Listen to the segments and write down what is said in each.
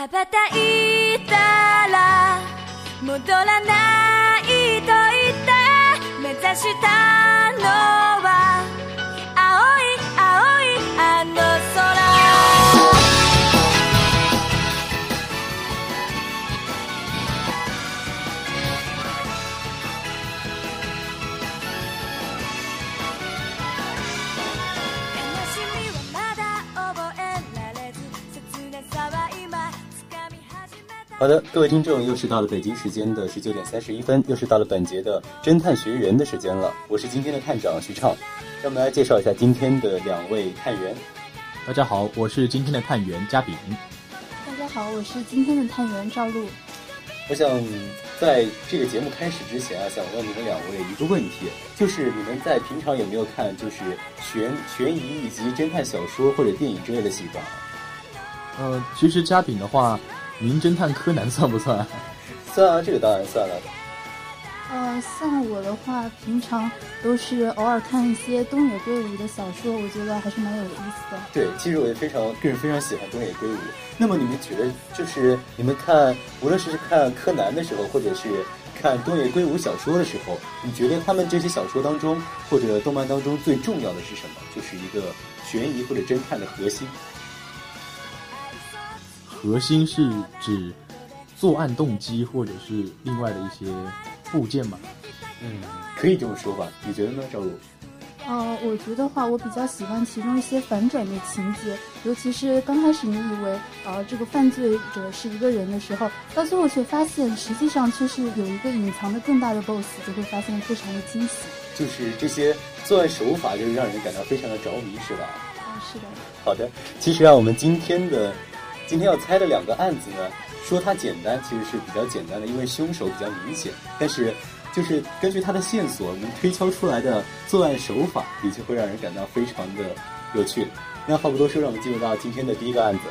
羽ばたいたら戻らないと言って目指した好的，各位听众，又是到了北京时间的十九点三十一分，又是到了本节的侦探学员的时间了。我是今天的探长徐畅，让我们来介绍一下今天的两位探员。大家好，我是今天的探员嘉炳。大家好，我是今天的探员赵露。我想在这个节目开始之前啊，想问你们两位一个问题，就是你们在平常有没有看就是悬悬疑以及侦探小说或者电影之类的习惯？呃，其实嘉炳的话。名侦探柯南算不算？算啊，这个当然算了。呃，像我的话，平常都是偶尔看一些东野圭吾的小说，我觉得还是蛮有意思的。对，其实我也非常个人非常喜欢东野圭吾。那么你们觉得，就是你们看，无论是看柯南的时候，或者是看东野圭吾小说的时候，你觉得他们这些小说当中或者动漫当中最重要的是什么？就是一个悬疑或者侦探的核心。核心是指作案动机，或者是另外的一些部件吧。嗯，可以这么说吧？你觉得呢，赵露？呃，我觉得话，我比较喜欢其中一些反转的情节，尤其是刚开始你以为呃这个犯罪者是一个人的时候，到最后却发现实际上却是有一个隐藏的更大的 BOSS，就会发现非常的惊喜。就是这些作案手法，就是让人感到非常的着迷，是吧？啊，是的。好的，其实啊，我们今天的。今天要猜的两个案子呢，说它简单，其实是比较简单的，因为凶手比较明显。但是，就是根据他的线索能推敲出来的作案手法，的确会让人感到非常的有趣。那话不多说，让我们进入到今天的第一个案子。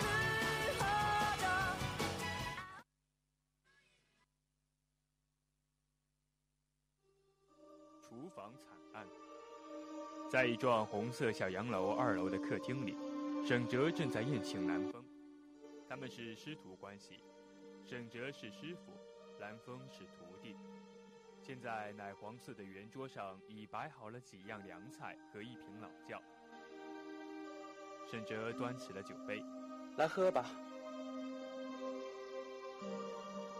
厨房惨案，在一幢红色小洋楼二楼的客厅里，沈哲正在宴请南风。他们是师徒关系，沈哲是师傅，蓝风是徒弟。现在奶黄色的圆桌上已摆好了几样凉菜和一瓶老窖。沈哲端起了酒杯，来喝吧。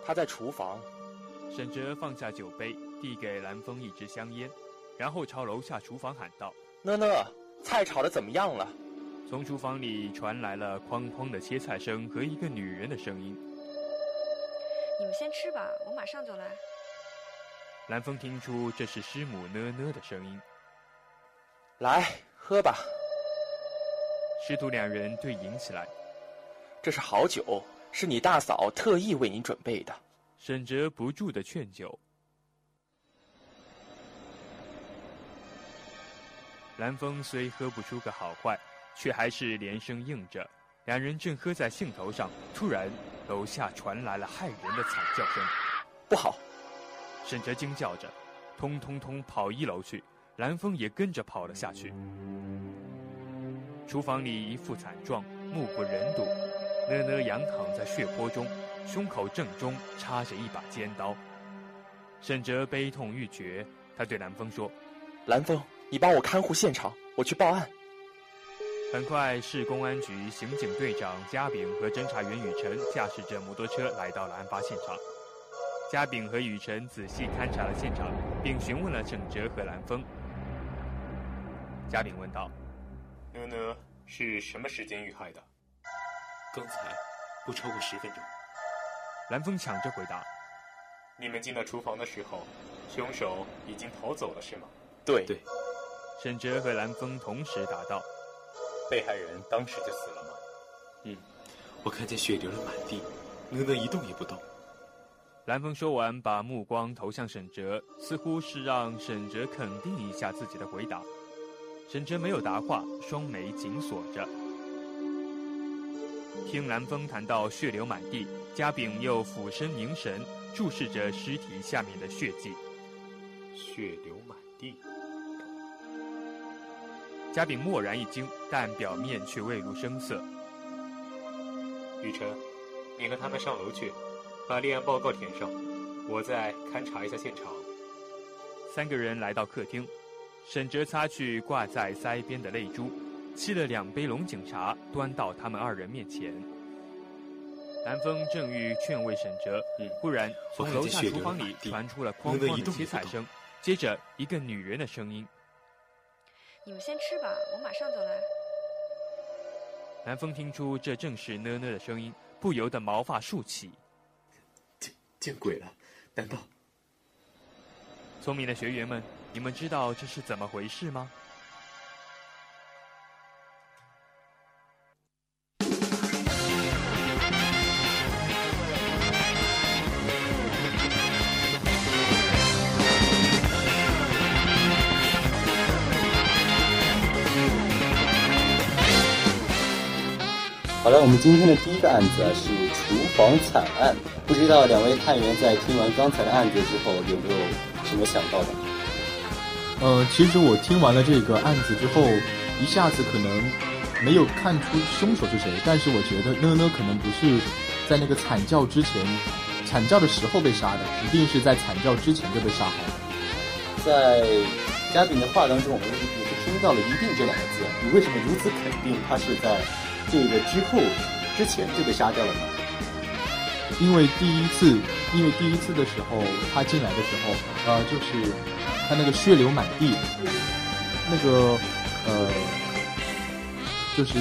他在厨房。沈哲放下酒杯，递给蓝风一支香烟，然后朝楼下厨房喊道：“讷讷，菜炒的怎么样了？”从厨房里传来了哐哐的切菜声和一个女人的声音。你们先吃吧，我马上就来。蓝风听出这是师母呢呢的声音。来，喝吧。师徒两人对饮起来。这是好酒，是你大嫂特意为你准备的。沈哲不住的劝酒。蓝风虽喝不出个好坏。却还是连声应着。两人正喝在兴头上，突然楼下传来了骇人的惨叫声。不好！沈哲惊叫着，通通通跑一楼去。蓝风也跟着跑了下去。厨房里一副惨状，目不忍睹。呢呢仰躺在血泊中，胸口正中插着一把尖刀。沈哲悲痛欲绝，他对蓝风说：“蓝风，你帮我看护现场，我去报案。”很快，市公安局刑警队长嘉炳和侦查员雨辰驾驶着摩托车来到了案发现场。嘉炳和雨辰仔细勘察了现场，并询问了沈哲和蓝峰。嘉炳问道：“呢呢是什么时间遇害的？”“刚才，不超过十分钟。”蓝峰抢着回答。“你们进到厨房的时候，凶手已经逃走了，是吗？”“对。”“对。”沈哲和蓝峰同时答道。被害人当时就死了吗？嗯，我看见血流了满地，呢呢一动也不动。蓝峰说完，把目光投向沈哲，似乎是让沈哲肯定一下自己的回答。沈哲没有答话，双眉紧锁着。听蓝峰谈到血流满地，嘉炳又俯身凝神，注视着尸体下面的血迹。血流满地。嘉炳蓦然一惊，但表面却未露声色。雨辰，你和他们上楼去。把立案报告填上，我再勘察一下现场。三个人来到客厅，沈哲擦去挂在腮边的泪珠，沏了两杯龙井茶，端到他们二人面前。南风正欲劝慰沈哲，忽然从楼下厨房里传出了哐哐的切菜声，接着一个女人的声音：“你们先吃吧，我马上就来。”南风听出这正是呢呢的声音，不由得毛发竖起。见见鬼了！难道？聪明的学员们，你们知道这是怎么回事吗？我们今天的第一个案子是厨房惨案。不知道两位探员在听完刚才的案子之后，有没有什么想到的？呃，其实我听完了这个案子之后，一下子可能没有看出凶手是谁，但是我觉得呢呢可能不是在那个惨叫之前，惨叫的时候被杀的，一定是在惨叫之前就被杀害了。在嘉宾的话当中，我们也是听到了“一定”这两个字，你为什么如此肯定他是在？这个之后，之前就被杀掉了吗？因为第一次，因为第一次的时候，他进来的时候，呃，就是他那个血流满地，那个呃，就是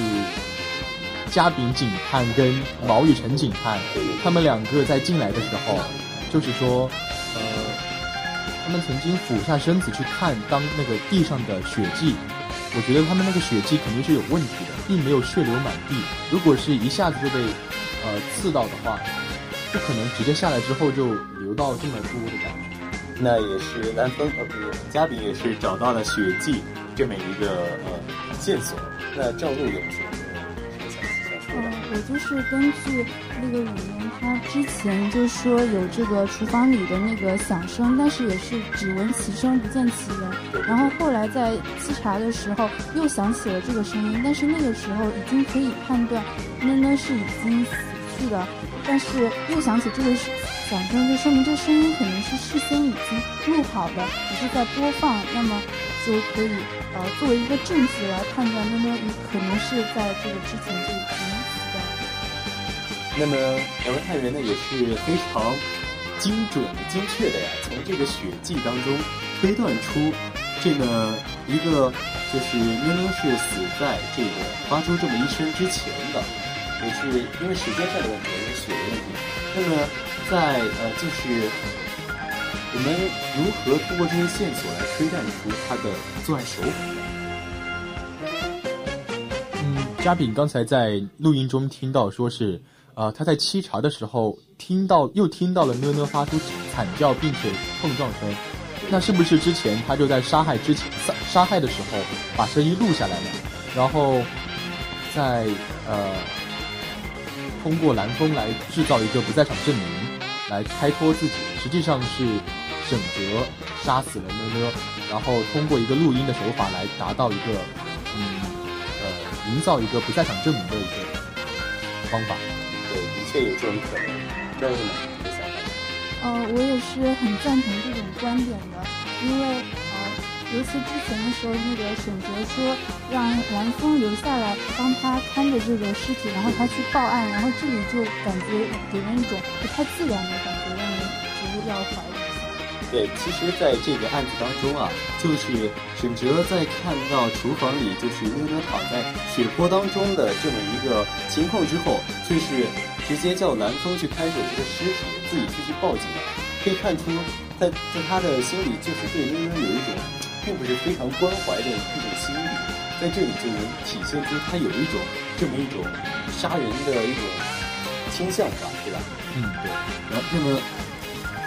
嘉炳警探跟毛雨辰警探，他们两个在进来的时候，就是说，呃，他们曾经俯下身子去看当那个地上的血迹。我觉得他们那个血迹肯定是有问题的，并没有血流满地。如果是一下子就被呃刺到的话，不可能直接下来之后就流到这么多的感觉。那也是蓝峰呃不是嘉宾也是找到了血迹这么一个呃线索。那赵露有什么？我就是根据那个里面，他之前就说有这个厨房里的那个响声，但是也是只闻其声不见其人。然后后来在沏茶的时候又响起了这个声音，但是那个时候已经可以判断囡囡是已经死去的，但是又响起这个响声，就说明这声音可能是事先已经录好的，只是在播放，那么就可以呃作为一个证据来判断囡囡可能是在这个之前就已经。那么两位探员呢也是非常精准、精确的呀，从这个血迹当中推断出这个一个就是妞妞是死在这个发出这么一声之前的，也是因为时间上的问题，因为血的问题。那么在呃，就是我们如何通过这些线索来推断出他的作案手法？嗯，嘉炳刚才在录音中听到说是。啊，他在沏茶的时候听到，又听到了呢呢发出惨叫，并且碰撞声。那是不是之前他就在杀害之前杀杀害的时候把声音录下来了，然后再呃通过蓝风来制造一个不在场证明，来开脱自己？实际上是沈哲杀死了呢呢，然后通过一个录音的手法来达到一个嗯呃营造一个不在场证明的一个方法。确有这种可能。这样呢？呃，我也是很赞同这种观点的，因为呃，尤其之前的时候，那个沈哲说让蓝峰留下来帮他看着这个尸体，然后他去报案，然后这里就感觉给人一种不太自然的感觉，让人觉得要怀疑。对，其实，在这个案子当中啊，就是沈哲在看到厨房里就是妞妞躺在血泊当中的这么一个情况之后，就是直接叫蓝峰去看守这个尸体，自己去去报警。可以看出，在在他的心里，就是对妞妞有一种并不是非常关怀的一种心理。在这里就能体现出他有一种这么一种杀人的一种倾向吧，对吧？嗯，对。然后，那么，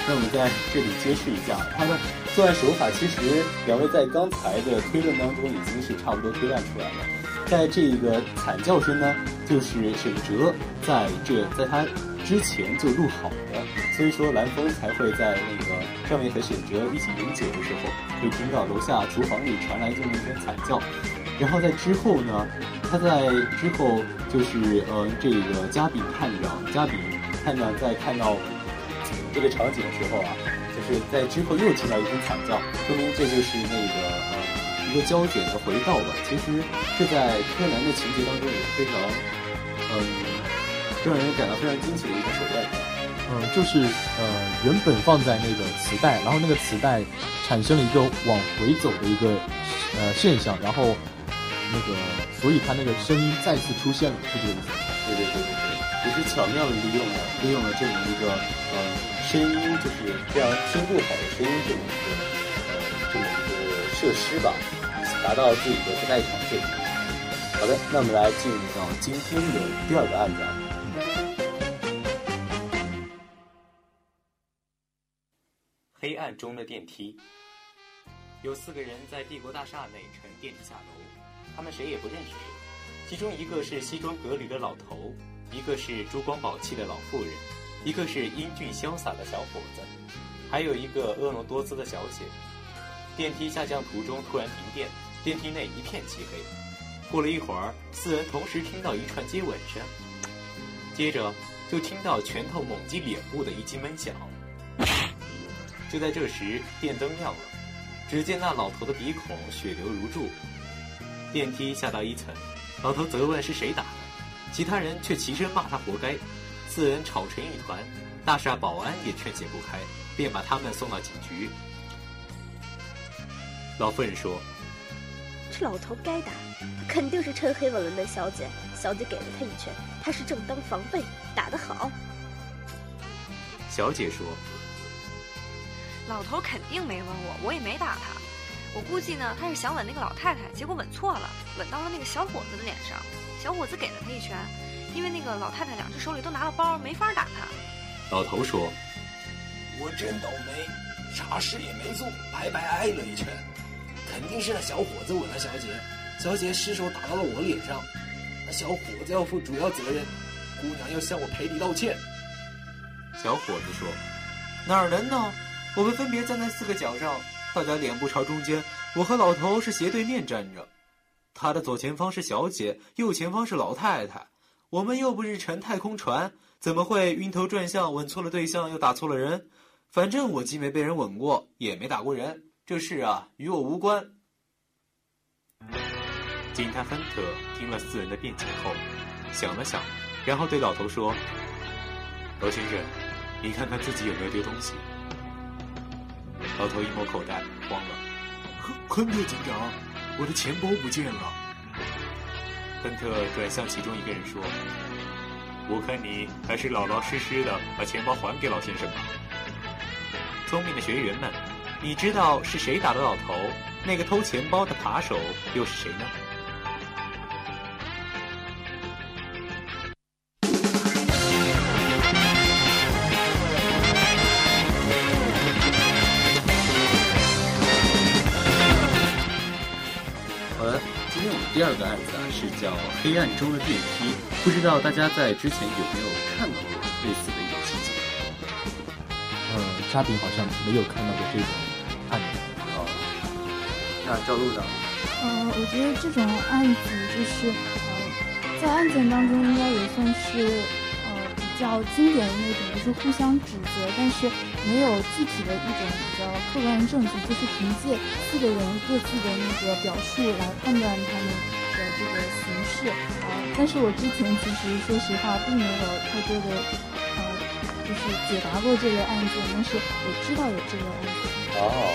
那我们在这里揭示一下他的作案手法。其实，两位在刚才的推论当中已经是差不多推断出来了。在这个惨叫声呢，就是沈哲在这在他之前就录好的，所以说蓝峰才会在那个上面和沈哲一起饮酒的时候，会听到楼下厨房里传来这么一声惨叫。然后在之后呢，他在之后就是呃这个加比探长，加比探长在看到这个场景的时候啊，就是在之后又听到一声惨叫，说明这就是那个呃一个胶卷的回道吧。其实这在柯南的情节当中也是非常嗯让人感到非常惊奇的一个手段。嗯，就是呃原本放在那个磁带，然后那个磁带产生了一个往回走的一个呃现象，然后。那个，所以他那个声音再次出现了，是这个意思。对对对对对，也是巧妙的利用了利用了这么一个呃声音，就是非常听不好的声音这么一个呃这么一个设施吧，达到自己的不在场证明。好的，那我们来进入到今天的第二个案子。黑暗中的电梯，有四个人在帝国大厦内乘电梯下楼。他们谁也不认识谁，其中一个是西装革履的老头，一个是珠光宝气的老妇人，一个是英俊潇洒的小伙子，还有一个婀娜多姿的小姐。电梯下降途中突然停电，电梯内一片漆黑。过了一会儿，四人同时听到一串接吻声，接着就听到拳头猛击脸部的一记闷响。就在这时，电灯亮了，只见那老头的鼻孔血流如注。电梯下到一层，老头责问是谁打的，其他人却齐声骂他活该。四人吵成一团，大厦保安也劝解不开，便把他们送到警局。老妇人说：“这老头该打，他肯定是趁黑吻了那小姐，小姐给了他一拳，他是正当防备，打得好。”小姐说：“老头肯定没吻我，我也没打他。”我估计呢，他是想吻那个老太太，结果吻错了，吻到了那个小伙子的脸上。小伙子给了他一拳，因为那个老太太两只手里都拿了包，没法打他。老头说：“我真倒霉，啥事也没做，白白挨了一拳。肯定是那小伙子吻了小姐，小姐失手打到了我脸上，那小伙子要负主要责任，姑娘要向我赔礼道歉。”小伙子说：“哪儿能呢？我们分别站在四个角上。”大家脸部朝中间，我和老头是斜对面站着，他的左前方是小姐，右前方是老太太。我们又不是乘太空船，怎么会晕头转向，吻错了对象，又打错了人？反正我既没被人吻过，也没打过人，这事啊与我无关。警探芬特听了四人的辩解后，想了想，然后对老头说：“老先生，你看看自己有没有丢东西。”老头一摸口袋，慌了。亨特警长，我的钱包不见了。亨特转向其中一个人说：“我看你还是老老实实的把钱包还给老先生吧。”聪明的学员们，你知道是谁打的老头？那个偷钱包的扒手又是谁呢？好了，今天我们第二个案子啊，是叫《黑暗中的电梯》，不知道大家在之前有没有看到过类似的一种情节？呃，嘉宾好像没有看到过这种那赵露呢？呃，我觉得这种案子就是呃，在案件当中应该也算是呃。比较经典的那种，就是互相指责，但是没有具体的一种比较客观的证据，就是凭借四个人各自的那个表述来判断他们的这个形式啊。但是我之前其实说实话并没有太多的呃，就是解答过这个案件，但是我知道有这个案件。哦。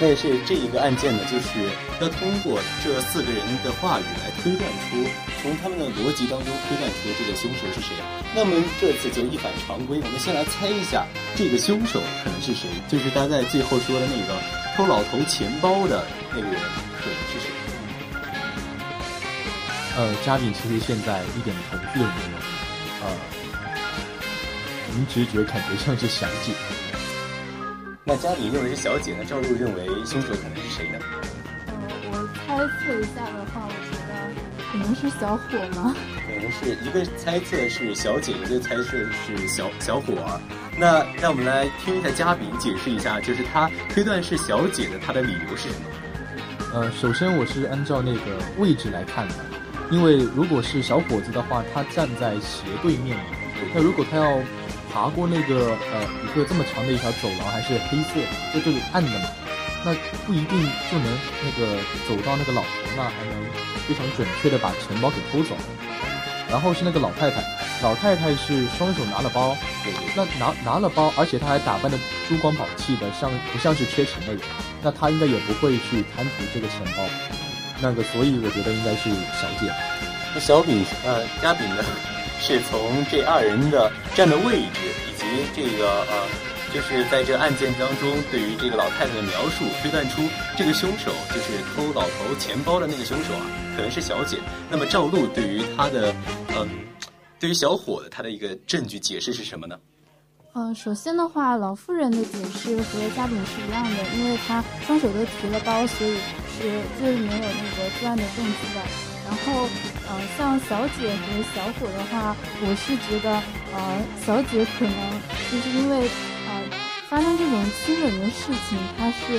但是这一个案件呢，就是要通过这四个人的话语来推断出，从他们的逻辑当中推断出这个凶手是谁。那么这次就一反常规，我们先来猜一下这个凶手可能是谁，就是他在最后说的那个偷老头钱包的那个人可能是谁？呃，嘉宾其实现在一点头绪都没有，呃，凭直觉感觉像是小姐。那嘉宾认为是小姐，那赵露认为凶手可能是谁呢？呃，我猜测一下的话，我觉得可能是小伙吗？可能是一个猜测是小姐，一个猜测是小小伙儿。那让我们来听一下嘉宾解释一下，就是他推断是小姐的，他的理由是什么？呃，首先我是按照那个位置来看的，因为如果是小伙子的话，他站在斜对面嘛，那如果他要爬过那个呃一个这么长的一条走廊，还是黑色，就这个暗的嘛，那不一定就能那个走到那个老头那，还能非常准确的把钱包给偷走。然后是那个老太太，老太太是双手拿了包，那拿拿了包，而且她还打扮的珠光宝气的，像不像是缺钱的人？那她应该也不会去贪图这个钱包，那个所以我觉得应该是小姐。那小饼呃，嘉饼呢，是从这二人的站的位置以及这个呃，就是在这案件当中对于这个老太太的描述，推断出这个凶手就是偷老头钱包的那个凶手啊，可能是小姐。那么赵露对于他的嗯，对于小伙的他的一个证据解释是什么呢？呃，首先的话，老妇人的解释和嘉宾是一样的，因为她双手都提了包，所以是最没有那个作案的动机的。然后，呃，像小姐和小伙的话，我是觉得，呃，小姐可能就是因为，呃，发生这种亲吻的事情，她是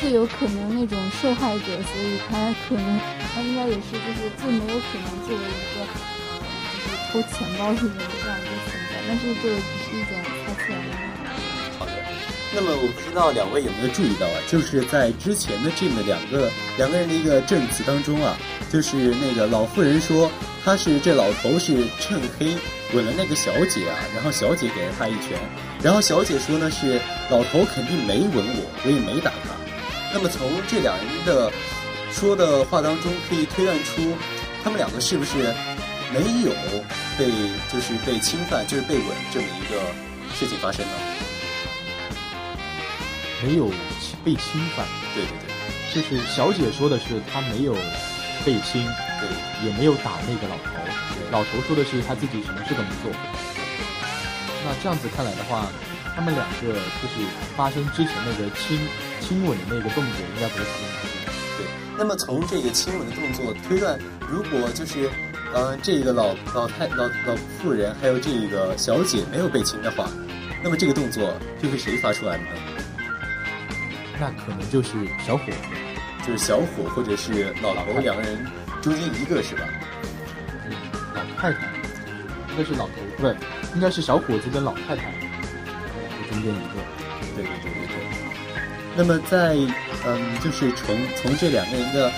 最有可能那种受害者，所以她可能，她应该也是就是最没有可能作为一个，呃，就是偷钱包的人这样一个存在。但是这个只是一种猜测。好的，那么我不知道两位有没有注意到啊，就是在之前的这么两个两个人的一个证词当中啊，就是那个老妇人说他是这老头是趁黑吻了那个小姐啊，然后小姐给了他一拳，然后小姐说呢是老头肯定没吻我，我也没打他。那么从这两人的说的话当中，可以推断出他们两个是不是没有被就是被侵犯，就是被吻这么一个事情发生呢？没有被侵犯，对对对，就是小姐说的是她没有被侵，对，也没有打那个老头，老头说的是他自己什么事都没做。那这样子看来的话，他们两个就是发生之前那个亲亲吻的那个动作，应该不是他们。对，那么从这个亲吻的动作推断，如果就是呃这个老老太老老妇人还有这个小姐没有被亲的话，那么这个动作就是谁发出来的呢？那可能就是小伙子，就是小伙或者是老头两个人中间一个是吧？嗯，老太太，应该是老头不对，应该是小伙子跟老太太中间一个。对对对对对。那么在嗯，就是从从这两个人的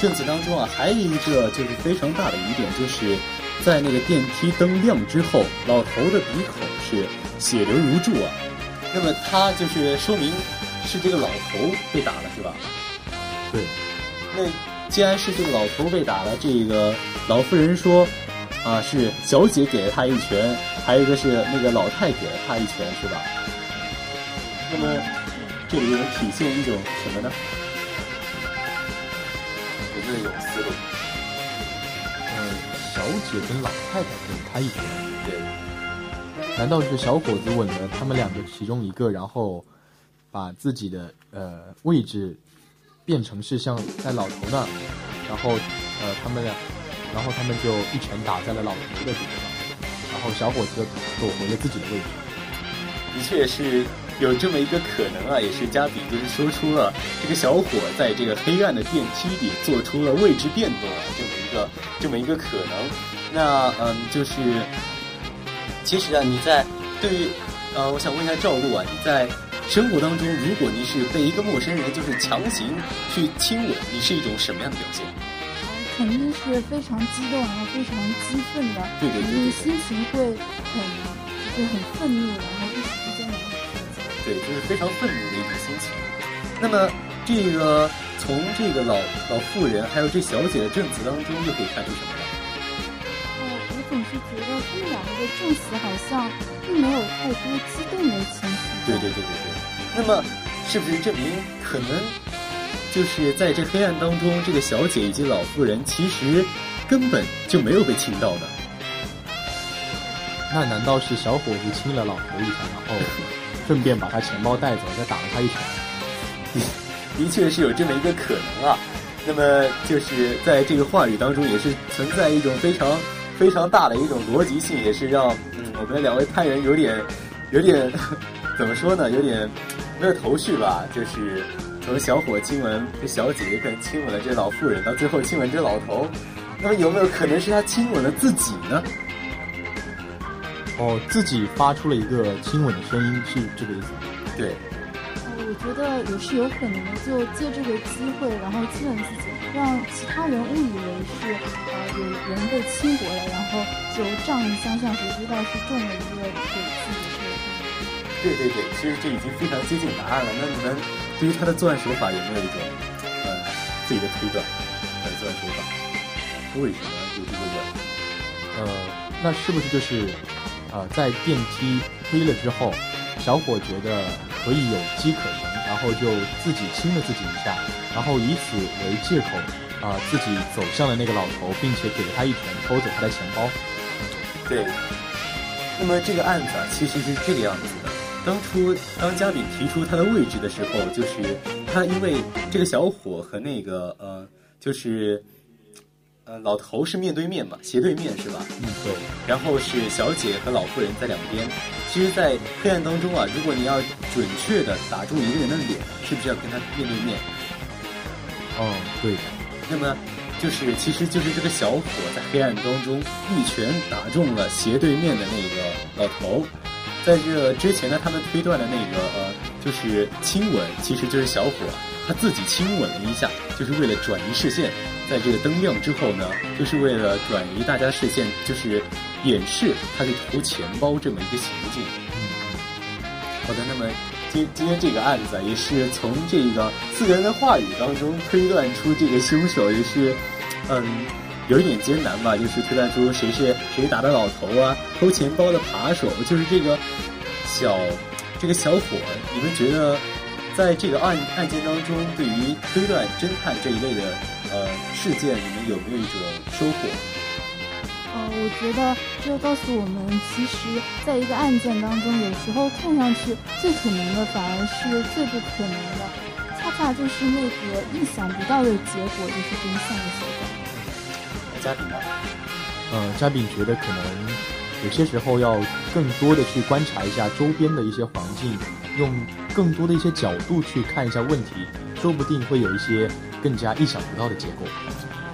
证词当中啊，还有一个就是非常大的疑点，就是在那个电梯灯亮之后，老头的鼻孔是血流如注啊。那么他就是说明。是这个老头被打了是吧？对。那既然是这个老头被打了，这个老妇人说，啊是小姐给了他一拳，还有一个是那个老太给了他一拳，是吧？那么这里能体现一种什么呢？有没有思路？嗯，小姐跟老太太给了他一拳。对。难道是小伙子吻了他们两个其中一个，然后？把自己的呃位置变成是像在老头那儿，然后呃他们俩，然后他们就一拳打在了老头的鼻子上，然后小伙子躲回了自己的位置。的确是有这么一个可能啊，也是加比就是说出了这个小伙在这个黑暗的电梯里做出了位置变动啊，这么一个这么一个可能。那嗯，就是其实啊，你在对于呃，我想问一下赵露啊，你在。生活当中，如果你是被一个陌生人就是强行去亲吻，你是一种什么样的表现？肯定是非常激动，然后非常激愤的，对对对，心情会很就是很愤怒，然后一时之间很对，就是非常愤怒的一种心情。那么这个从这个老老妇人还有这小姐的证词当中，又可以看出什么呢？总是觉得他们两个的证词好像并没有太多激动的情绪。对对对对对。那么，是不是证明可能就是在这黑暗当中，这个小姐以及老妇人其实根本就没有被亲到呢？那难道是小伙子亲了老婆一下，然后顺便把他钱包带走，再打了他一拳？的确是有这么一个可能啊。那么就是在这个话语当中，也是存在一种非常非常大的一种逻辑性，也是让嗯我们两位探员有点有点 怎么说呢？有点没有头绪吧？就是从小伙亲吻这小姐姐，跟亲吻了这老妇人，到最后亲吻这老头，那么有没有可能是他亲吻了自己呢？哦，自己发出了一个亲吻的声音，是这个意思？对。我觉得也是有可能的，就借这个机会，然后亲吻自己，让其他人误以为是呃有人被亲过了，然后就仗义相向，谁知道是中了一个给自己的对对对，其实这已经非常接近答案了。那你们对于他的作案手法有没有一种呃自己的推断？他的作案手法为什么有这个问？呃，那是不是就是呃在电梯推了之后，小伙觉得？可以有机可乘，然后就自己亲了自己一下，然后以此为借口，啊，自己走向了那个老头，并且给了他一拳，偷走他的钱包。对。那么这个案子啊，其实是这个样子的。当初当嘉宾提出他的位置的时候，就是他因为这个小伙和那个呃，就是。呃，老头是面对面嘛，斜对面是吧？嗯，对。然后是小姐和老妇人在两边。其实，在黑暗当中啊，如果你要准确的打中一个人的脸，是不是要跟他面对面？哦，对的。那么，就是其实就是这个小伙在黑暗当中一拳打中了斜对面的那个老头。在这之前呢，他们推断的那个呃，就是亲吻，其实就是小伙他自己亲吻了一下，就是为了转移视线。在这个灯亮之后呢，就是为了转移大家视线，就是掩饰他去偷钱包这么一个行径。嗯，好的，那么今今天这个案子也是从这个四个人的话语当中推断出这个凶手，也是嗯有一点艰难吧，就是推断出谁是谁打的老头啊，偷钱包的扒手，就是这个小这个小伙。你们觉得在这个案案件当中，对于推断侦探这一类的？呃，事件你们有没有一种收获？呃，我觉得这告诉我们，其实在一个案件当中，有时候看上去最可能的，反而是最不可能的，恰恰就是那个意想不到的结果，就是真相的所在。嘉宾呢？呃，嘉宾觉得可能有些时候要更多的去观察一下周边的一些环境，用更多的一些角度去看一下问题，说不定会有一些。更加意想不到的结果。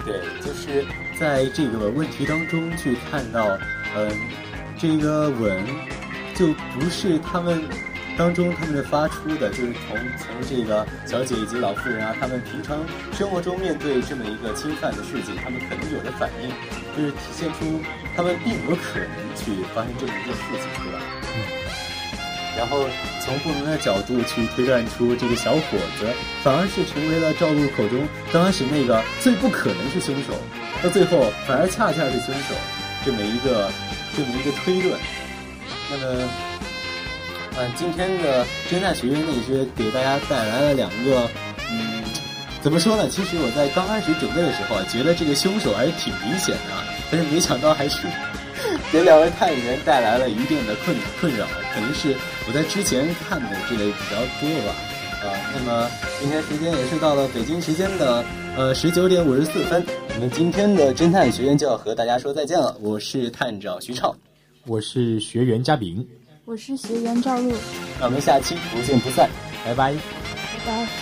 对，就是在这个问题当中去看到，嗯，这个吻就不是他们当中他们的发出的，就是从从这个小姐以及老妇人啊，他们平常生活中面对这么一个侵犯的事情，他们可能有的反应，就是体现出他们并不可能去发生这么一件事情，对吧？然后从不同的角度去推断出这个小伙子，反而是成为了赵露口中刚开始那个最不可能是凶手，到最后反而恰恰是凶手，这么一个这么一个推论。那么，嗯，今天的侦探学院呢也是给大家带来了两个，嗯，怎么说呢？其实我在刚开始准备的时候啊，觉得这个凶手还是挺明显的，但是没想到还是。给两位探员带来了一定的困困扰，可能是我在之前看的这类比较多吧。啊，那么今天时间也是到了北京时间的呃十九点五十四分，我们今天的侦探学院就要和大家说再见了。我是探长徐畅，我是学员嘉炳，我是学员赵露，那我们下期不见不散，拜拜，拜拜。